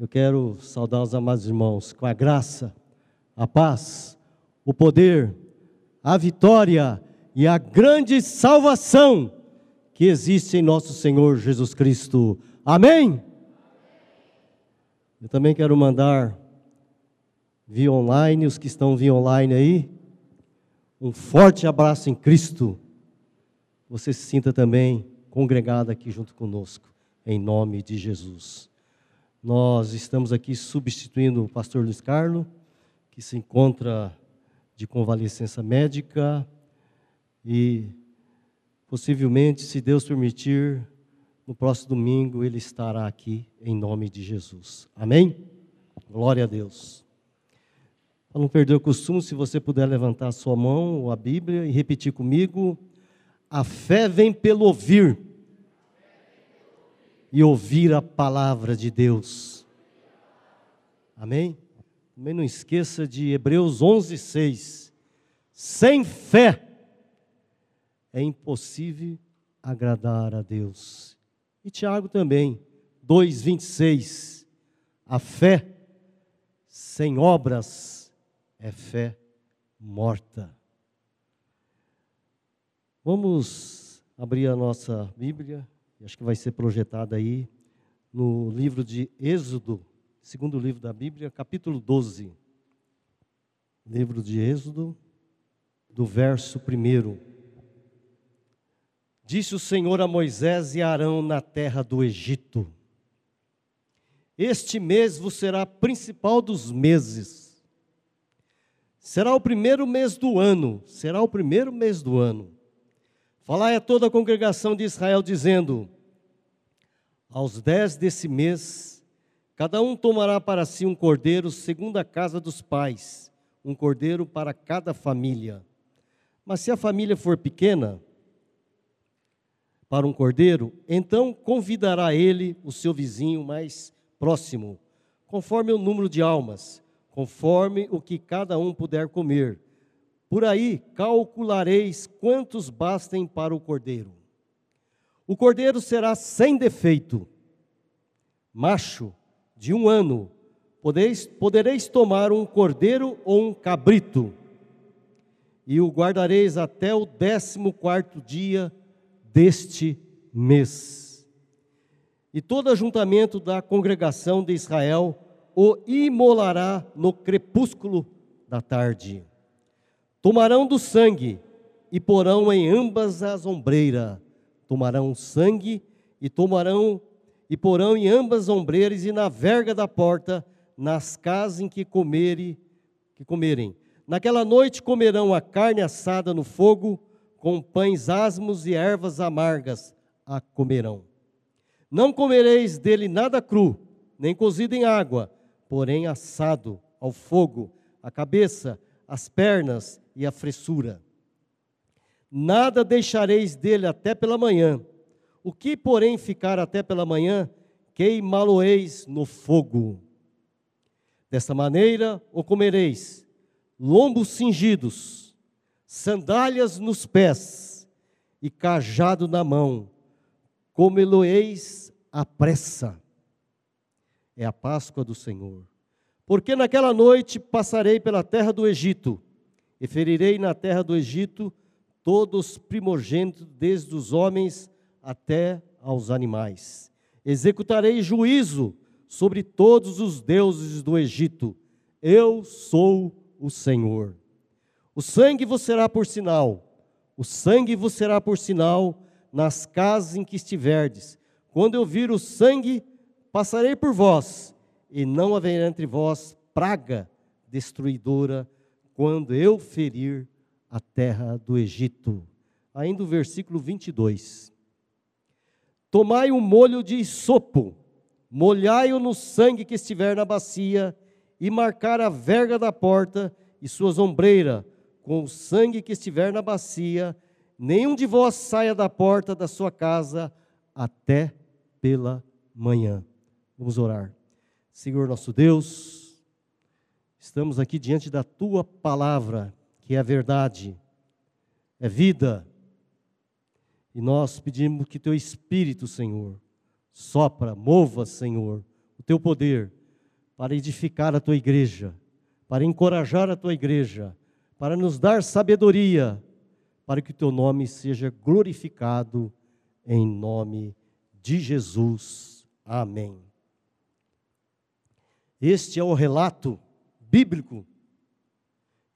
Eu quero saudar os amados irmãos com a graça, a paz, o poder, a vitória e a grande salvação que existe em nosso Senhor Jesus Cristo. Amém? Eu também quero mandar via online, os que estão via online aí, um forte abraço em Cristo. Você se sinta também congregado aqui junto conosco, em nome de Jesus. Nós estamos aqui substituindo o pastor Luiz Carlos, que se encontra de convalescença médica e possivelmente, se Deus permitir, no próximo domingo ele estará aqui em nome de Jesus. Amém? Glória a Deus. Para não perder o costume, se você puder levantar a sua mão ou a Bíblia e repetir comigo: a fé vem pelo ouvir e ouvir a palavra de Deus. Amém? Também não esqueça de Hebreus 11, 6. Sem fé é impossível agradar a Deus. E Tiago também, 2,26. A fé sem obras é fé morta. Vamos abrir a nossa Bíblia acho que vai ser projetada aí no livro de Êxodo, segundo livro da Bíblia, capítulo 12. Livro de Êxodo, do verso 1. Disse o Senhor a Moisés e a Arão na terra do Egito: Este mês vos será principal dos meses. Será o primeiro mês do ano, será o primeiro mês do ano. Falai a toda a congregação de Israel, dizendo: Aos dez desse mês, cada um tomará para si um cordeiro segundo a casa dos pais, um cordeiro para cada família. Mas se a família for pequena, para um cordeiro, então convidará ele o seu vizinho mais próximo, conforme o número de almas, conforme o que cada um puder comer por aí calculareis quantos bastem para o cordeiro. O cordeiro será sem defeito, macho, de um ano. Podeis, podereis tomar um cordeiro ou um cabrito, e o guardareis até o décimo quarto dia deste mês. E todo ajuntamento da congregação de Israel o imolará no crepúsculo da tarde. Tomarão do sangue e porão em ambas as ombreiras. Tomarão sangue e tomarão e porão em ambas as ombreiras e na verga da porta, nas casas em que comerem, que comerem. Naquela noite comerão a carne assada no fogo, com pães asmos e ervas amargas a comerão. Não comereis dele nada cru, nem cozido em água, porém assado ao fogo, a cabeça, as pernas e a fressura. Nada deixareis dele até pela manhã. O que, porém, ficar até pela manhã, queimá-lo-eis no fogo. Desta maneira o comereis, lombos cingidos, sandálias nos pés e cajado na mão, comê-lo-eis à pressa. É a Páscoa do Senhor. Porque naquela noite passarei pela terra do Egito, e ferirei na terra do Egito todos primogênitos, desde os homens até aos animais. Executarei juízo sobre todos os deuses do Egito. Eu sou o Senhor. O sangue vos será por sinal, o sangue vos será por sinal nas casas em que estiverdes. Quando eu vir o sangue, passarei por vós, e não haverá entre vós praga destruidora quando eu ferir a terra do Egito. Ainda o versículo 22. Tomai um molho de sopo, molhai-o no sangue que estiver na bacia, e marcar a verga da porta e suas ombreiras, com o sangue que estiver na bacia, nenhum de vós saia da porta da sua casa até pela manhã. Vamos orar. Senhor nosso Deus, Estamos aqui diante da tua palavra, que é a verdade, é vida. E nós pedimos que teu Espírito, Senhor, sopra, mova, Senhor, o teu poder, para edificar a tua igreja, para encorajar a tua igreja, para nos dar sabedoria, para que o teu nome seja glorificado em nome de Jesus. Amém. Este é o relato bíblico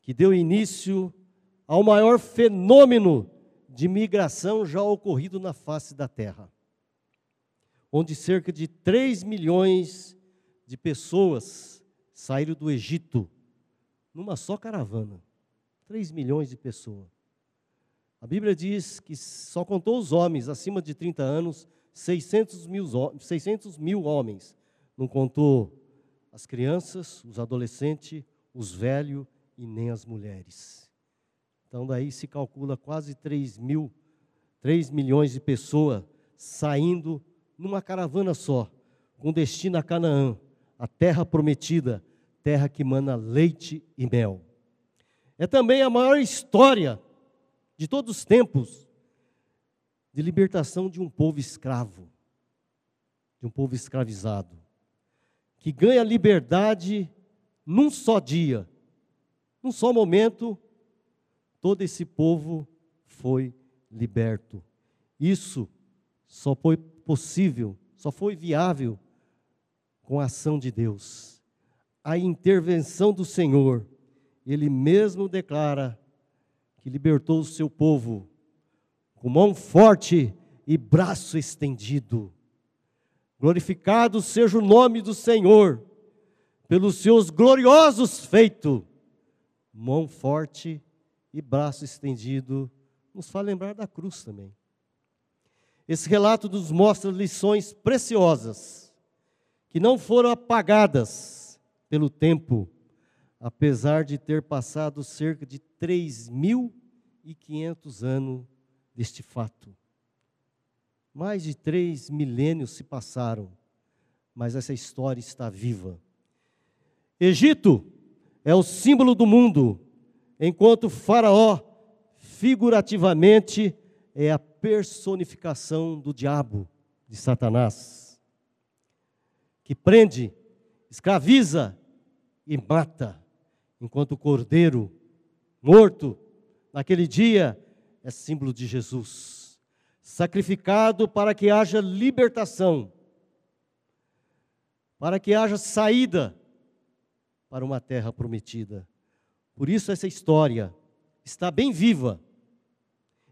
que deu início ao maior fenômeno de migração já ocorrido na face da terra, onde cerca de 3 milhões de pessoas saíram do Egito numa só caravana. 3 milhões de pessoas. A Bíblia diz que só contou os homens acima de 30 anos, 600 mil, 600 mil homens. Não contou as crianças, os adolescentes, os velhos e nem as mulheres. Então daí se calcula quase 3 mil, 3 milhões de pessoas saindo numa caravana só, com destino a Canaã, a terra prometida, terra que mana leite e mel. É também a maior história de todos os tempos de libertação de um povo escravo, de um povo escravizado, que ganha liberdade num só dia, num só momento, todo esse povo foi liberto. Isso só foi possível, só foi viável com a ação de Deus. A intervenção do Senhor, Ele mesmo declara que libertou o seu povo com mão forte e braço estendido. Glorificado seja o nome do Senhor pelos seus gloriosos feitos. Mão forte e braço estendido nos faz lembrar da cruz também. Esse relato nos mostra lições preciosas que não foram apagadas pelo tempo apesar de ter passado cerca de 3.500 anos deste fato. Mais de três milênios se passaram, mas essa história está viva. Egito é o símbolo do mundo, enquanto Faraó, figurativamente, é a personificação do diabo, de Satanás, que prende, escraviza e mata enquanto o cordeiro morto naquele dia é símbolo de Jesus, sacrificado para que haja libertação, para que haja saída para uma terra prometida. Por isso essa história está bem viva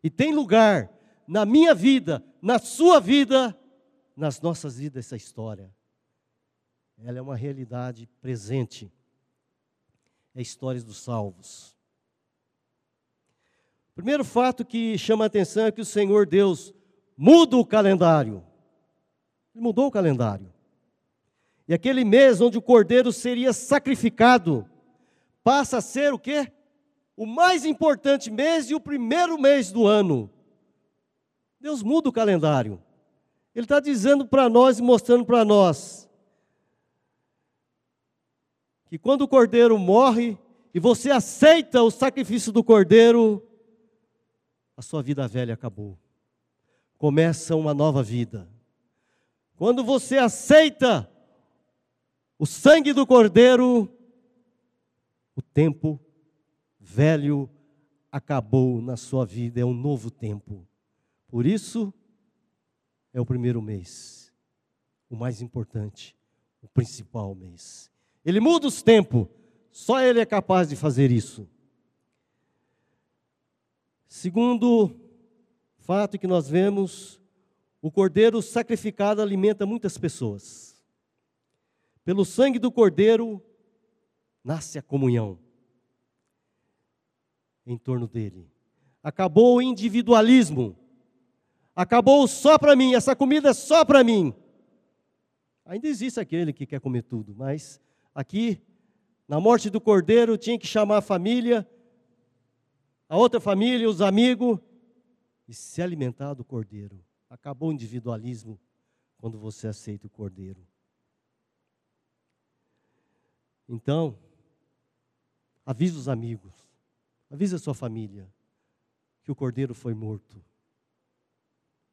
e tem lugar na minha vida, na sua vida, nas nossas vidas essa história. Ela é uma realidade presente é histórias dos salvos. Primeiro fato que chama a atenção é que o Senhor Deus muda o calendário. Ele mudou o calendário. E aquele mês onde o cordeiro seria sacrificado passa a ser o quê? O mais importante mês e o primeiro mês do ano. Deus muda o calendário. Ele está dizendo para nós e mostrando para nós que quando o cordeiro morre e você aceita o sacrifício do cordeiro, a sua vida velha acabou. Começa uma nova vida. Quando você aceita o sangue do cordeiro, o tempo velho acabou na sua vida, é um novo tempo. Por isso, é o primeiro mês, o mais importante, o principal mês. Ele muda os tempos. Só Ele é capaz de fazer isso. Segundo fato que nós vemos, o cordeiro sacrificado alimenta muitas pessoas. Pelo sangue do cordeiro nasce a comunhão em torno dele. Acabou o individualismo. Acabou só para mim, essa comida é só para mim. Ainda existe aquele que quer comer tudo, mas aqui, na morte do cordeiro, tinha que chamar a família, a outra família, os amigos, e se alimentar do cordeiro. Acabou o individualismo quando você aceita o cordeiro. Então, avise os amigos, avise a sua família que o cordeiro foi morto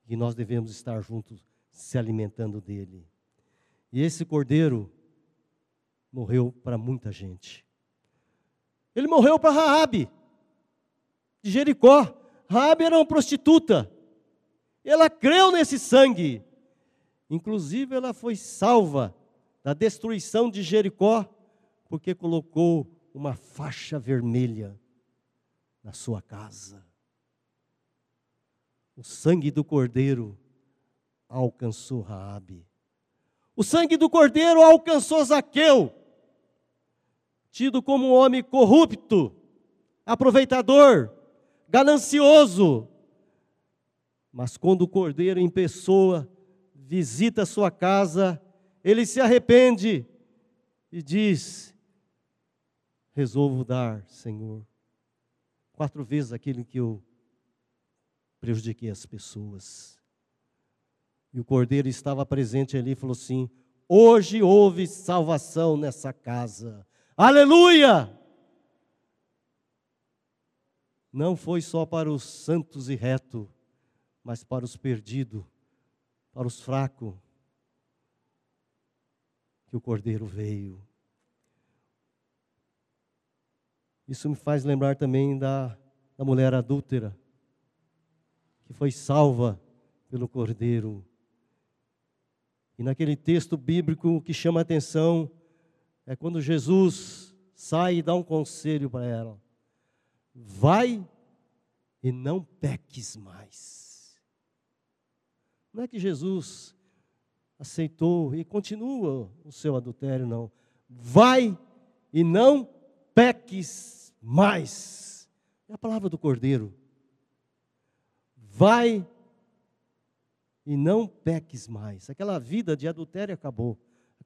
e nós devemos estar juntos se alimentando dele. E esse cordeiro morreu para muita gente. Ele morreu para Raabe, de Jericó. Raabe era uma prostituta. Ela creu nesse sangue. Inclusive, ela foi salva da destruição de Jericó, porque colocou uma faixa vermelha na sua casa. O sangue do cordeiro alcançou Raabe. O sangue do cordeiro alcançou Zaqueu, tido como um homem corrupto, aproveitador, ganancioso. Mas quando o cordeiro em pessoa visita a sua casa, ele se arrepende e diz: Resolvo dar, Senhor, quatro vezes aquilo que eu prejudiquei as pessoas. E o cordeiro estava presente ali e falou assim: Hoje houve salvação nessa casa. Aleluia! Não foi só para os santos e retos, mas para os perdidos, para os fracos, que o cordeiro veio. Isso me faz lembrar também da, da mulher adúltera, que foi salva pelo cordeiro. E naquele texto bíblico que chama a atenção é quando Jesus sai e dá um conselho para ela: vai e não peques mais. Não é que Jesus aceitou e continua o seu adultério, não. Vai e não peques mais. É a palavra do Cordeiro. Vai e não peques mais. Aquela vida de adultério acabou.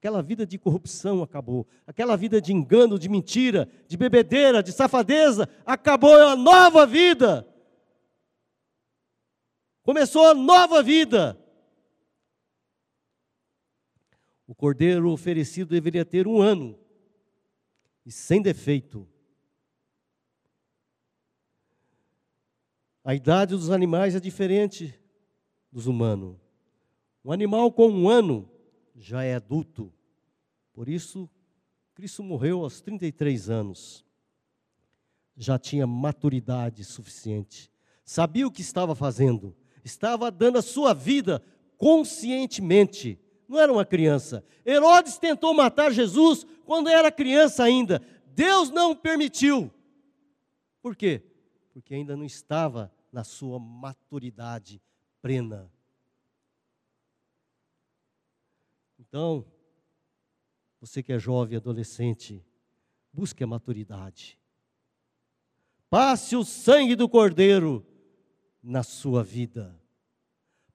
Aquela vida de corrupção acabou. Aquela vida de engano, de mentira, de bebedeira, de safadeza, acabou. Uma nova vida. Começou a nova vida. O cordeiro oferecido deveria ter um ano e sem defeito. A idade dos animais é diferente dos humanos. Um animal com um ano já é adulto. Por isso, Cristo morreu aos 33 anos. Já tinha maturidade suficiente. Sabia o que estava fazendo. Estava dando a sua vida conscientemente. Não era uma criança. Herodes tentou matar Jesus quando era criança ainda. Deus não permitiu. Por quê? Porque ainda não estava na sua maturidade plena. Então, você que é jovem, adolescente, busque a maturidade. Passe o sangue do Cordeiro na sua vida.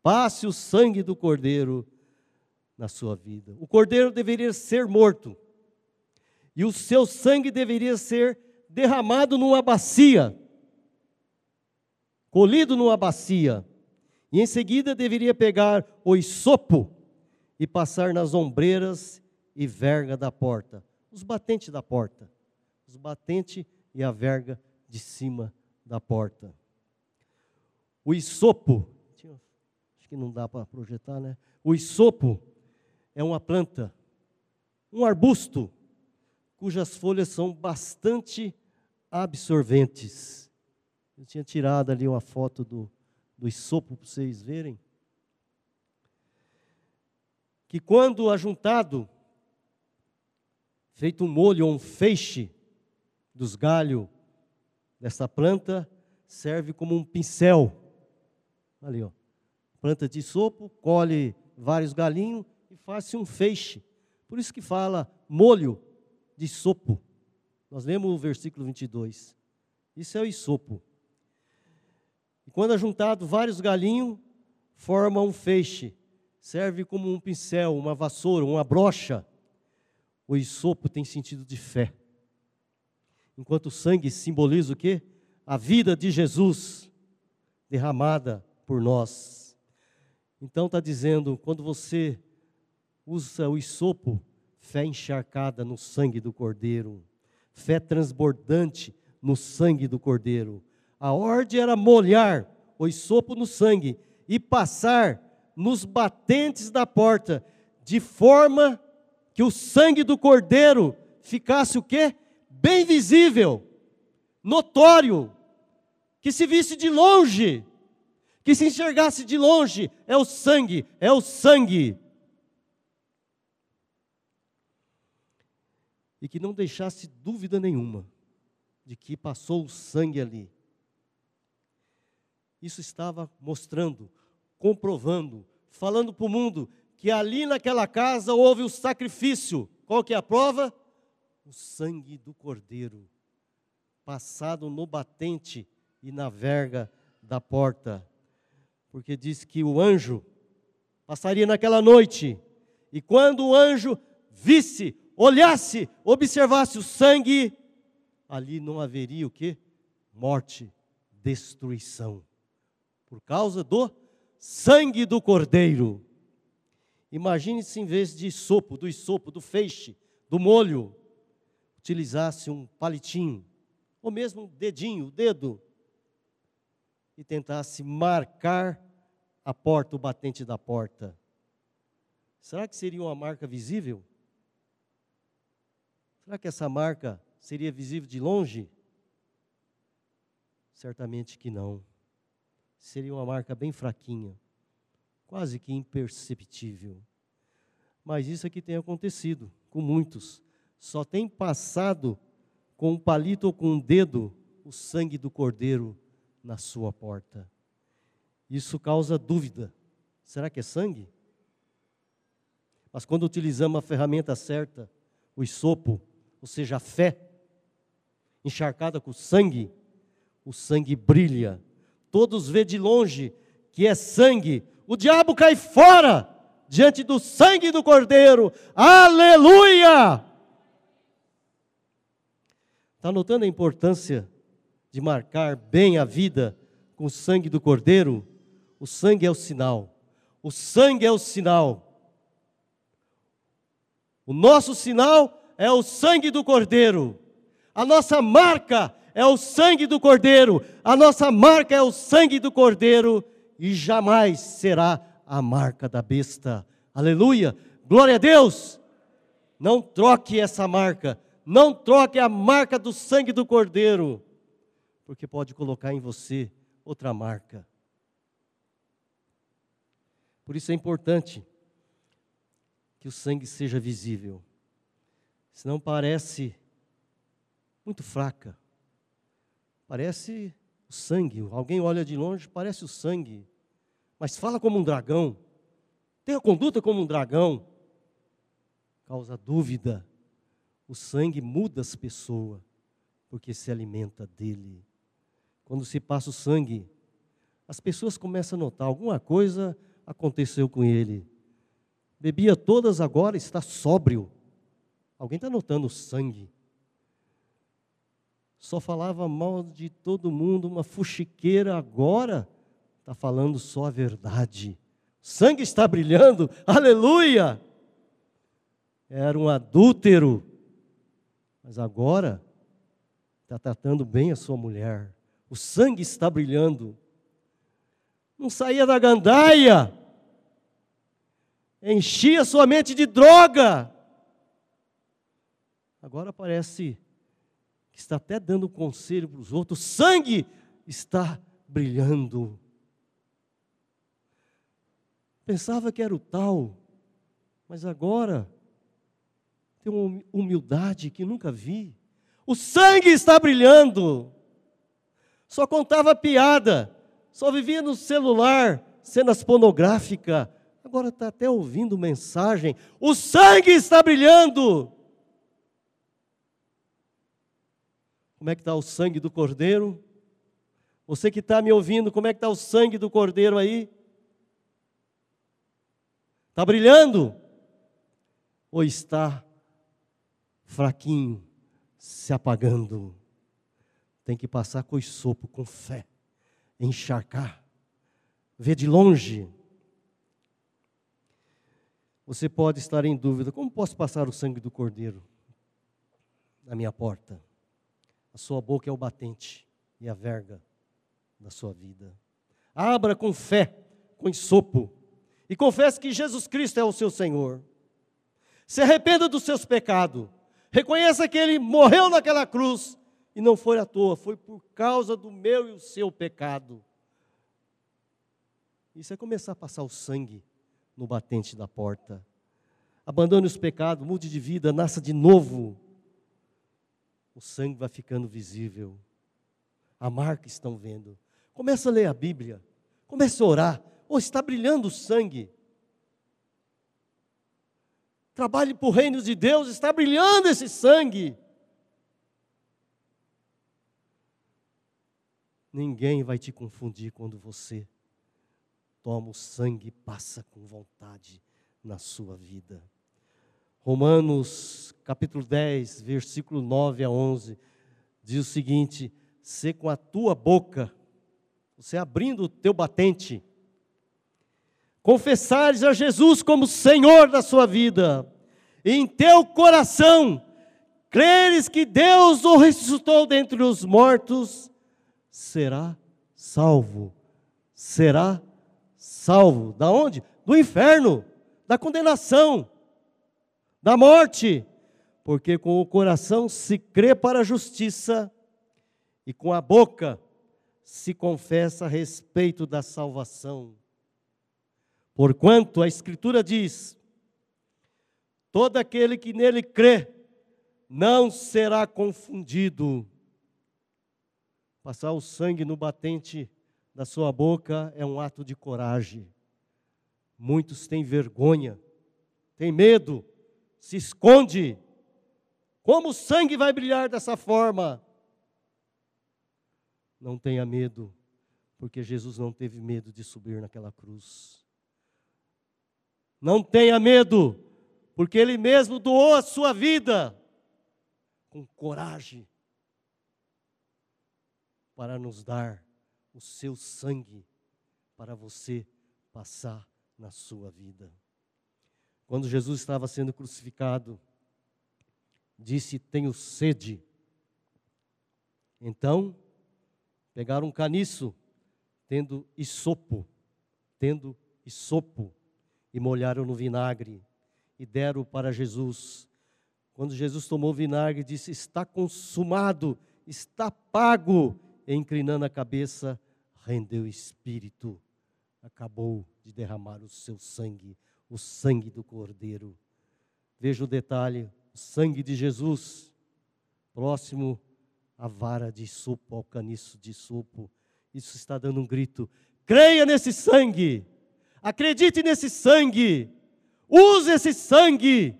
Passe o sangue do Cordeiro na sua vida. O Cordeiro deveria ser morto. E o seu sangue deveria ser derramado numa bacia. Colhido numa bacia e em seguida deveria pegar o isopo e passar nas ombreiras e verga da porta, os batentes da porta, os batentes e a verga de cima da porta. O isopo, acho que não dá para projetar, né? O isopo é uma planta, um arbusto, cujas folhas são bastante absorventes. Eu tinha tirado ali uma foto do, do isopo para vocês verem, que quando ajuntado, feito um molho ou um feixe dos galhos dessa planta, serve como um pincel. Ali, ó. Planta de sopo, colhe vários galinhos e faz-se um feixe. Por isso que fala molho de sopo. Nós lemos o versículo 22. Isso é o isopo. E quando ajuntado vários galinhos, forma um feixe. Serve como um pincel, uma vassoura, uma brocha. O isopo tem sentido de fé. Enquanto o sangue simboliza o quê? A vida de Jesus derramada por nós. Então está dizendo, quando você usa o isopo, fé encharcada no sangue do Cordeiro, fé transbordante no sangue do Cordeiro. A ordem era molhar o sopo no sangue e passar nos batentes da porta, de forma que o sangue do cordeiro ficasse o quê? Bem visível, notório, que se visse de longe, que se enxergasse de longe, é o sangue, é o sangue. E que não deixasse dúvida nenhuma de que passou o sangue ali. Isso estava mostrando, comprovando, falando para o mundo que ali naquela casa houve o sacrifício. Qual que é a prova? O sangue do cordeiro, passado no batente e na verga da porta. Porque diz que o anjo passaria naquela noite, e quando o anjo visse, olhasse, observasse o sangue, ali não haveria o que? Morte, destruição. Por causa do sangue do cordeiro. Imagine-se em vez de sopo, do sopo, do feixe, do molho, utilizasse um palitinho, ou mesmo um dedinho, o dedo, e tentasse marcar a porta, o batente da porta. Será que seria uma marca visível? Será que essa marca seria visível de longe? Certamente que não. Seria uma marca bem fraquinha quase que imperceptível. Mas isso aqui tem acontecido com muitos. Só tem passado com um palito ou com um dedo o sangue do cordeiro na sua porta. Isso causa dúvida. Será que é sangue? Mas quando utilizamos a ferramenta certa, o isopo, ou seja, a fé, encharcada com sangue, o sangue brilha. Todos vê de longe que é sangue, o diabo cai fora diante do sangue do Cordeiro. Aleluia! Está notando a importância de marcar bem a vida com o sangue do Cordeiro? O sangue é o sinal. O sangue é o sinal. O nosso sinal é o sangue do Cordeiro. A nossa marca é o sangue do Cordeiro. A nossa marca é o sangue do Cordeiro e jamais será a marca da besta. Aleluia! Glória a Deus! Não troque essa marca, não troque a marca do sangue do Cordeiro, porque pode colocar em você outra marca. Por isso é importante que o sangue seja visível, senão parece muito fraca, parece o sangue. Alguém olha de longe, parece o sangue, mas fala como um dragão. Tem a conduta como um dragão. Causa dúvida. O sangue muda as pessoas, porque se alimenta dele. Quando se passa o sangue, as pessoas começam a notar alguma coisa aconteceu com ele. Bebia todas agora, está sóbrio. Alguém está notando o sangue só falava mal de todo mundo, uma fuxiqueira, agora está falando só a verdade. O sangue está brilhando, aleluia! Era um adúltero, mas agora está tratando bem a sua mulher. O sangue está brilhando. Não saía da gandaia, enchia sua mente de droga. Agora parece está até dando conselho para os outros, sangue está brilhando. Pensava que era o tal, mas agora tem uma humildade que nunca vi. O sangue está brilhando. Só contava piada, só vivia no celular, cenas pornográficas. Agora está até ouvindo mensagem. O sangue está brilhando. Como é que está o sangue do cordeiro? Você que está me ouvindo, como é que está o sangue do cordeiro aí? Está brilhando? Ou está fraquinho, se apagando? Tem que passar com sopo, com fé, encharcar, ver de longe. Você pode estar em dúvida: como posso passar o sangue do cordeiro na minha porta? A sua boca é o batente e a verga da sua vida. Abra com fé, com ensopo, e confesse que Jesus Cristo é o seu Senhor. Se arrependa dos seus pecados. Reconheça que ele morreu naquela cruz e não foi à toa, foi por causa do meu e o seu pecado. Isso é começar a passar o sangue no batente da porta. Abandone os pecados, mude de vida, nasça de novo. O sangue vai ficando visível. A marca estão vendo. Começa a ler a Bíblia. Começa a orar. Oh, está brilhando o sangue. Trabalhe para o reino de Deus, está brilhando esse sangue. Ninguém vai te confundir quando você toma o sangue e passa com vontade na sua vida. Romanos capítulo 10, versículo 9 a 11, diz o seguinte: Se com a tua boca, você abrindo o teu batente, confessares a Jesus como Senhor da sua vida, e em teu coração creres que Deus o ressuscitou dentre os mortos, será salvo. Será salvo. Da onde? Do inferno, da condenação, da morte. Porque com o coração se crê para a justiça e com a boca se confessa a respeito da salvação. Porquanto a Escritura diz: todo aquele que nele crê não será confundido. Passar o sangue no batente da sua boca é um ato de coragem. Muitos têm vergonha, têm medo, se esconde. Como o sangue vai brilhar dessa forma? Não tenha medo, porque Jesus não teve medo de subir naquela cruz. Não tenha medo, porque Ele mesmo doou a sua vida com coragem para nos dar o seu sangue para você passar na sua vida. Quando Jesus estava sendo crucificado, disse: Tenho sede. Então, pegaram um caniço, tendo isopo, tendo isopo, e molharam no vinagre e deram para Jesus. Quando Jesus tomou o vinagre, disse: Está consumado, está pago. E, inclinando a cabeça, rendeu o espírito, acabou de derramar o seu sangue, o sangue do Cordeiro. Veja o detalhe: o sangue de Jesus, próximo à vara de sopo, ao caniço de sopo. Isso está dando um grito: creia nesse sangue! Acredite nesse sangue. Use esse sangue.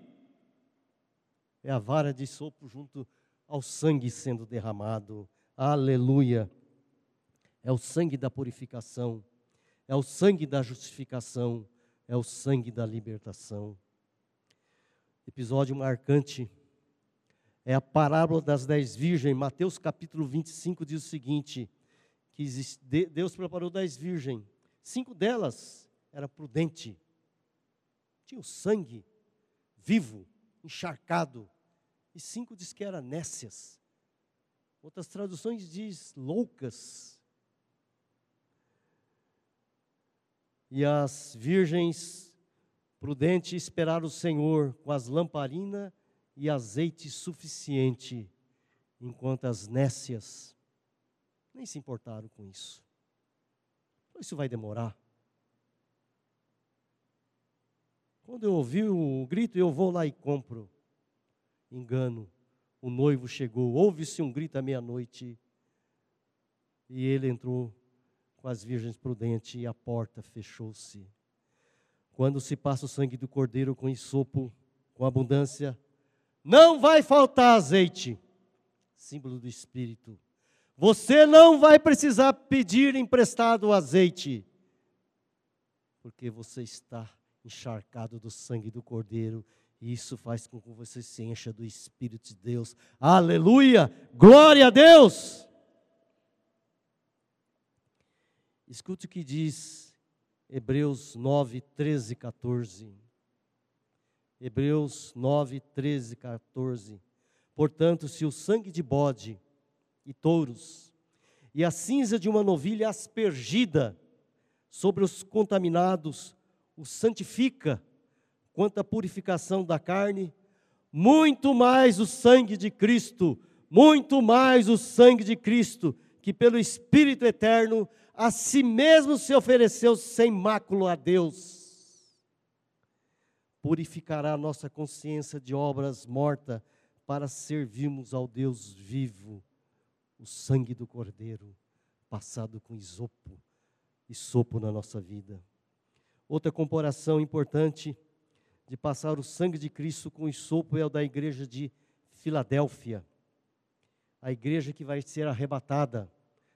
É a vara de sopro junto ao sangue sendo derramado. Aleluia. É o sangue da purificação. É o sangue da justificação. É o sangue da libertação. Episódio marcante é a parábola das dez virgens. Mateus capítulo 25 diz o seguinte: que Deus preparou dez virgens. Cinco delas era prudente, tinha o sangue vivo, encharcado, e cinco diz que eram nécias. Outras traduções diz loucas. E as virgens prudentes esperaram o Senhor com as lamparinas e azeite suficiente, enquanto as nécias nem se importaram com isso. Isso vai demorar. Quando eu ouvi o grito, eu vou lá e compro. Engano. O noivo chegou, ouve-se um grito à meia-noite. E ele entrou com as virgens prudentes e a porta fechou-se. Quando se passa o sangue do cordeiro com isopo, com abundância, não vai faltar azeite, símbolo do Espírito. Você não vai precisar pedir emprestado o azeite, porque você está encharcado do sangue do Cordeiro. E isso faz com que você se encha do Espírito de Deus. Aleluia! Glória a Deus! Escute o que diz Hebreus 9, 13 e 14. Hebreus 9, 13 e 14. Portanto, se o sangue de bode e touros e a cinza de uma novilha aspergida sobre os contaminados o santifica, quanto à purificação da carne, muito mais o sangue de Cristo, muito mais o sangue de Cristo, que pelo Espírito eterno a si mesmo se ofereceu sem mácula a Deus, purificará a nossa consciência de obras mortas para servirmos ao Deus vivo, o sangue do Cordeiro, passado com isopo e sopo na nossa vida. Outra comparação importante de passar o sangue de Cristo com isopo é o da igreja de Filadélfia. A igreja que vai ser arrebatada,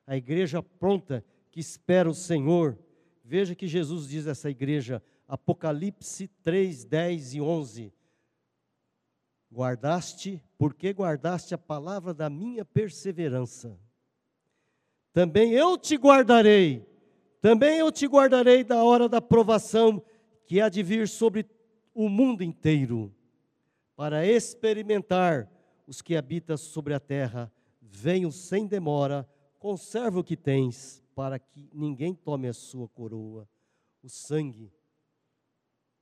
a igreja pronta que espera o Senhor. Veja que Jesus diz a essa igreja, Apocalipse 3, 10 e 11. Guardaste, porque guardaste a palavra da minha perseverança. Também eu te guardarei, também eu te guardarei da hora da provação que há de vir sobre o mundo inteiro, para experimentar os que habitam sobre a terra. Venho sem demora, conserva o que tens, para que ninguém tome a sua coroa. O sangue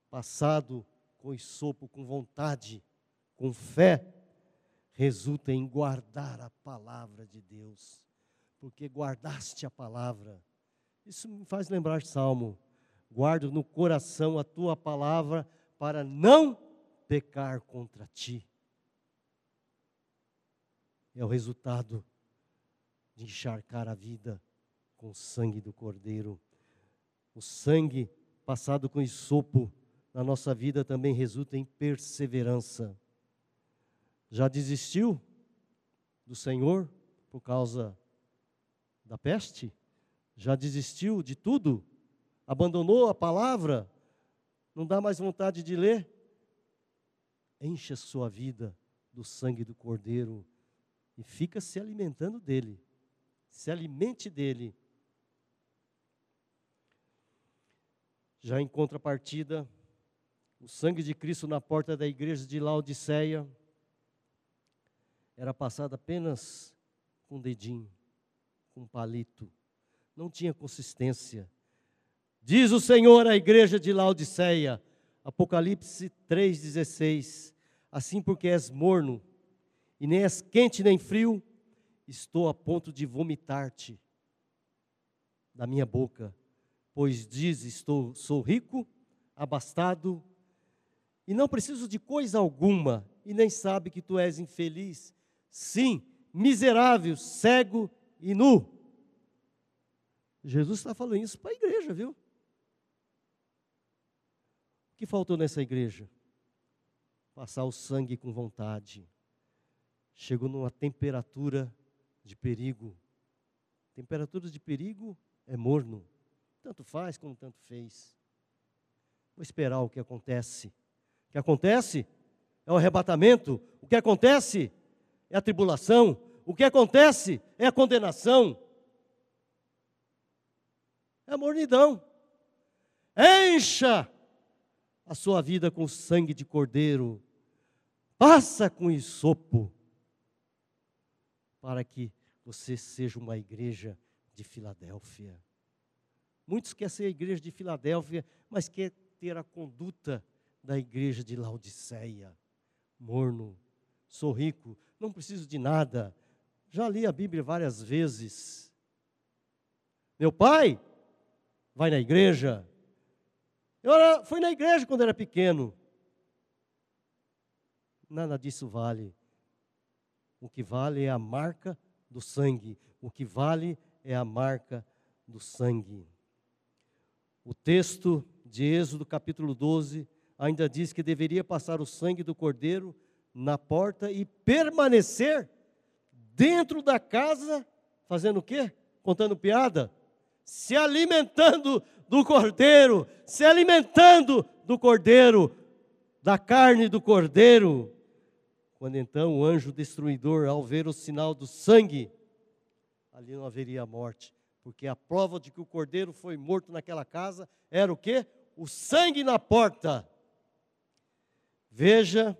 passado com sopo, com vontade, com fé, resulta em guardar a palavra de Deus, porque guardaste a palavra. Isso me faz lembrar Salmo: guardo no coração a tua palavra para não pecar contra ti. É o resultado de encharcar a vida com o sangue do Cordeiro. O sangue passado com sopo na nossa vida também resulta em perseverança. Já desistiu do Senhor por causa da peste? Já desistiu de tudo? Abandonou a palavra? Não dá mais vontade de ler? Encha a sua vida do sangue do Cordeiro e fica se alimentando dele. Se alimente dele. Já em contrapartida, o sangue de Cristo na porta da igreja de Laodiceia era passado apenas com um dedinho, com palito. Não tinha consistência. Diz o Senhor à igreja de Laodiceia, Apocalipse 3,16: Assim porque és morno, e nem és quente nem frio, estou a ponto de vomitar-te da minha boca, pois diz: estou, sou rico, abastado, e não preciso de coisa alguma, e nem sabe que tu és infeliz, Sim, miserável, cego e nu. Jesus está falando isso para a igreja, viu? O que faltou nessa igreja? Passar o sangue com vontade. Chegou numa temperatura de perigo. Temperatura de perigo é morno. Tanto faz como tanto fez. Vou esperar o que acontece. O que acontece é o arrebatamento. O que acontece é a tribulação, o que acontece é a condenação, é a mornidão. Encha a sua vida com sangue de cordeiro, passa com isopo, para que você seja uma igreja de Filadélfia. Muitos querem ser a igreja de Filadélfia, mas quer ter a conduta da igreja de Laodiceia. Morno, sou rico, não preciso de nada. Já li a Bíblia várias vezes. Meu pai vai na igreja. Eu fui na igreja quando era pequeno. Nada disso vale. O que vale é a marca do sangue. O que vale é a marca do sangue. O texto de Êxodo, capítulo 12, ainda diz que deveria passar o sangue do cordeiro na porta e permanecer dentro da casa, fazendo o quê? Contando piada? Se alimentando do cordeiro, se alimentando do cordeiro, da carne do cordeiro. Quando então o anjo destruidor, ao ver o sinal do sangue, ali não haveria morte, porque a prova de que o cordeiro foi morto naquela casa era o quê? O sangue na porta. Veja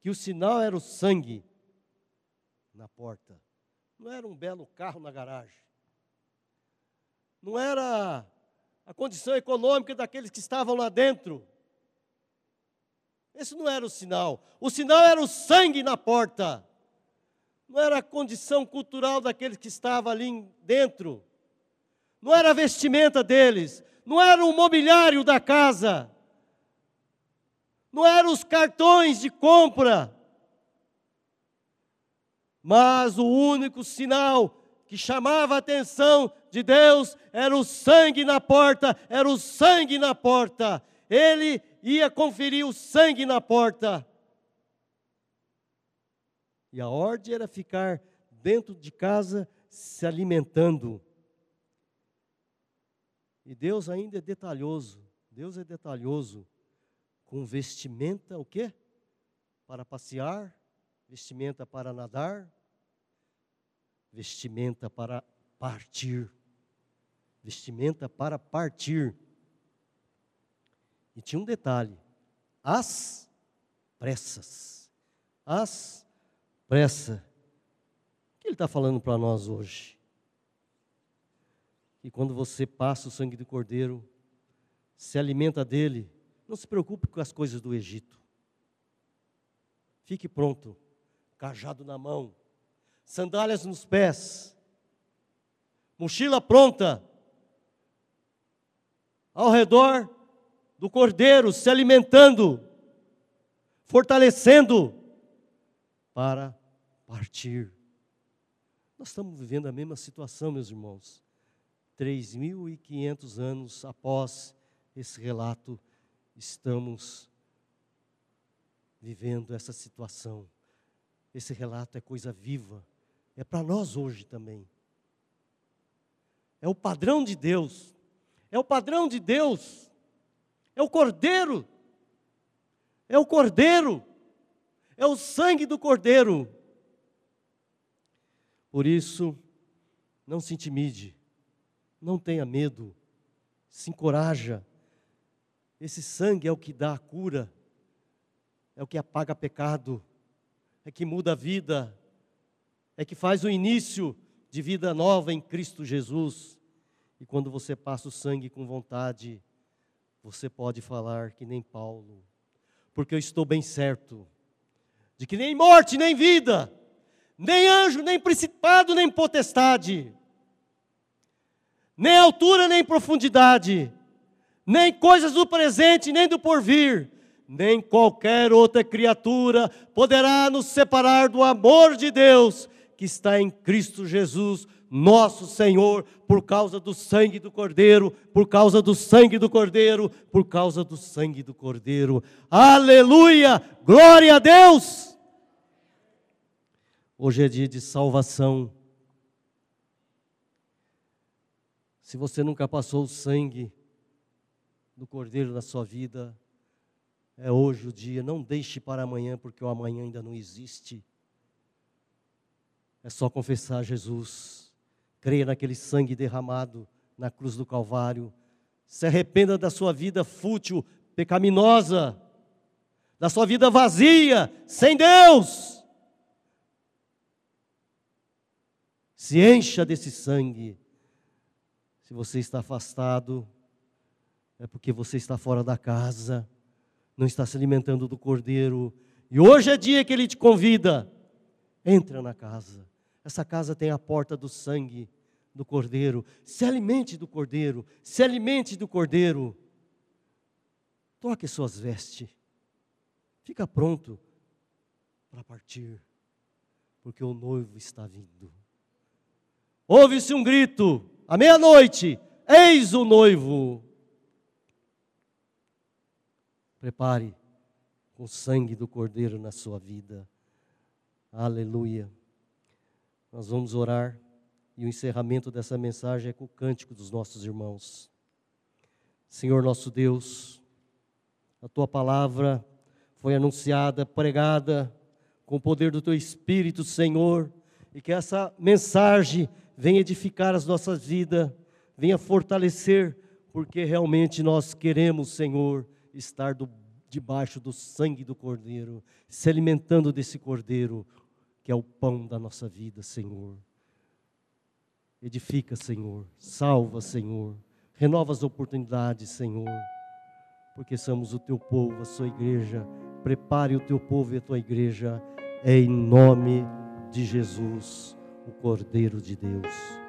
que o sinal era o sangue na porta. Não era um belo carro na garagem. Não era a condição econômica daqueles que estavam lá dentro. Esse não era o sinal. O sinal era o sangue na porta. Não era a condição cultural daqueles que estavam ali dentro. Não era a vestimenta deles. Não era o mobiliário da casa. Não eram os cartões de compra. Mas o único sinal que chamava a atenção de Deus era o sangue na porta, era o sangue na porta. Ele ia conferir o sangue na porta. E a ordem era ficar dentro de casa se alimentando. E Deus ainda é detalhoso. Deus é detalhoso com vestimenta o quê? Para passear, vestimenta para nadar, vestimenta para partir. Vestimenta para partir. E tinha um detalhe: as pressas. As pressas. O que ele está falando para nós hoje? E quando você passa o sangue do cordeiro, se alimenta dele, não se preocupe com as coisas do Egito. Fique pronto, cajado na mão, sandálias nos pés, mochila pronta, ao redor do cordeiro, se alimentando, fortalecendo para partir. Nós estamos vivendo a mesma situação, meus irmãos. 3.500 anos após esse relato, estamos vivendo essa situação. Esse relato é coisa viva, é para nós hoje também. É o padrão de Deus, é o padrão de Deus, é o cordeiro, é o cordeiro, é o sangue do cordeiro. Por isso, não se intimide, não tenha medo, se encoraja. Esse sangue é o que dá a cura, é o que apaga pecado, é que muda a vida, é que faz o início de vida nova em Cristo Jesus. E quando você passa o sangue com vontade, você pode falar que nem Paulo, porque eu estou bem certo de que nem morte, nem vida, nem anjo, nem principado, nem potestade, nem altura, nem profundidade, nem coisas do presente, nem do porvir, nem qualquer outra criatura poderá nos separar do amor de Deus que está em Cristo Jesus, nosso Senhor, por causa do sangue do Cordeiro, por causa do sangue do Cordeiro, por causa do sangue do Cordeiro. Aleluia! Glória a Deus! Hoje é dia de salvação. Se você nunca passou o sangue do Cordeiro na sua vida, é hoje o dia. Não deixe para amanhã, porque o amanhã ainda não existe. É só confessar Jesus, creia naquele sangue derramado na cruz do Calvário, se arrependa da sua vida fútil, pecaminosa, da sua vida vazia, sem Deus. Se encha desse sangue. Se você está afastado, é porque você está fora da casa, não está se alimentando do cordeiro. E hoje é dia que ele te convida. Entra na casa. Essa casa tem a porta do sangue do cordeiro. Se alimente do cordeiro, se alimente do cordeiro. Toque suas vestes. Fica pronto para partir, porque o noivo está vindo. Ouve-se um grito, à meia-noite: Eis o noivo. Prepare o sangue do cordeiro na sua vida. Aleluia. Nós vamos orar e o encerramento dessa mensagem é com o cântico dos nossos irmãos. Senhor nosso Deus, a tua palavra foi anunciada, pregada com o poder do teu Espírito, Senhor, e que essa mensagem venha edificar as nossas vidas, venha fortalecer, porque realmente nós queremos, Senhor, estar do, debaixo do sangue do Cordeiro, se alimentando desse Cordeiro, que é o pão da nossa vida, Senhor. Edifica, Senhor. Salva, Senhor. Renova as oportunidades, Senhor. Porque somos o teu povo, a sua igreja, prepare o teu povo e a tua igreja, em nome de Jesus, o Cordeiro de Deus.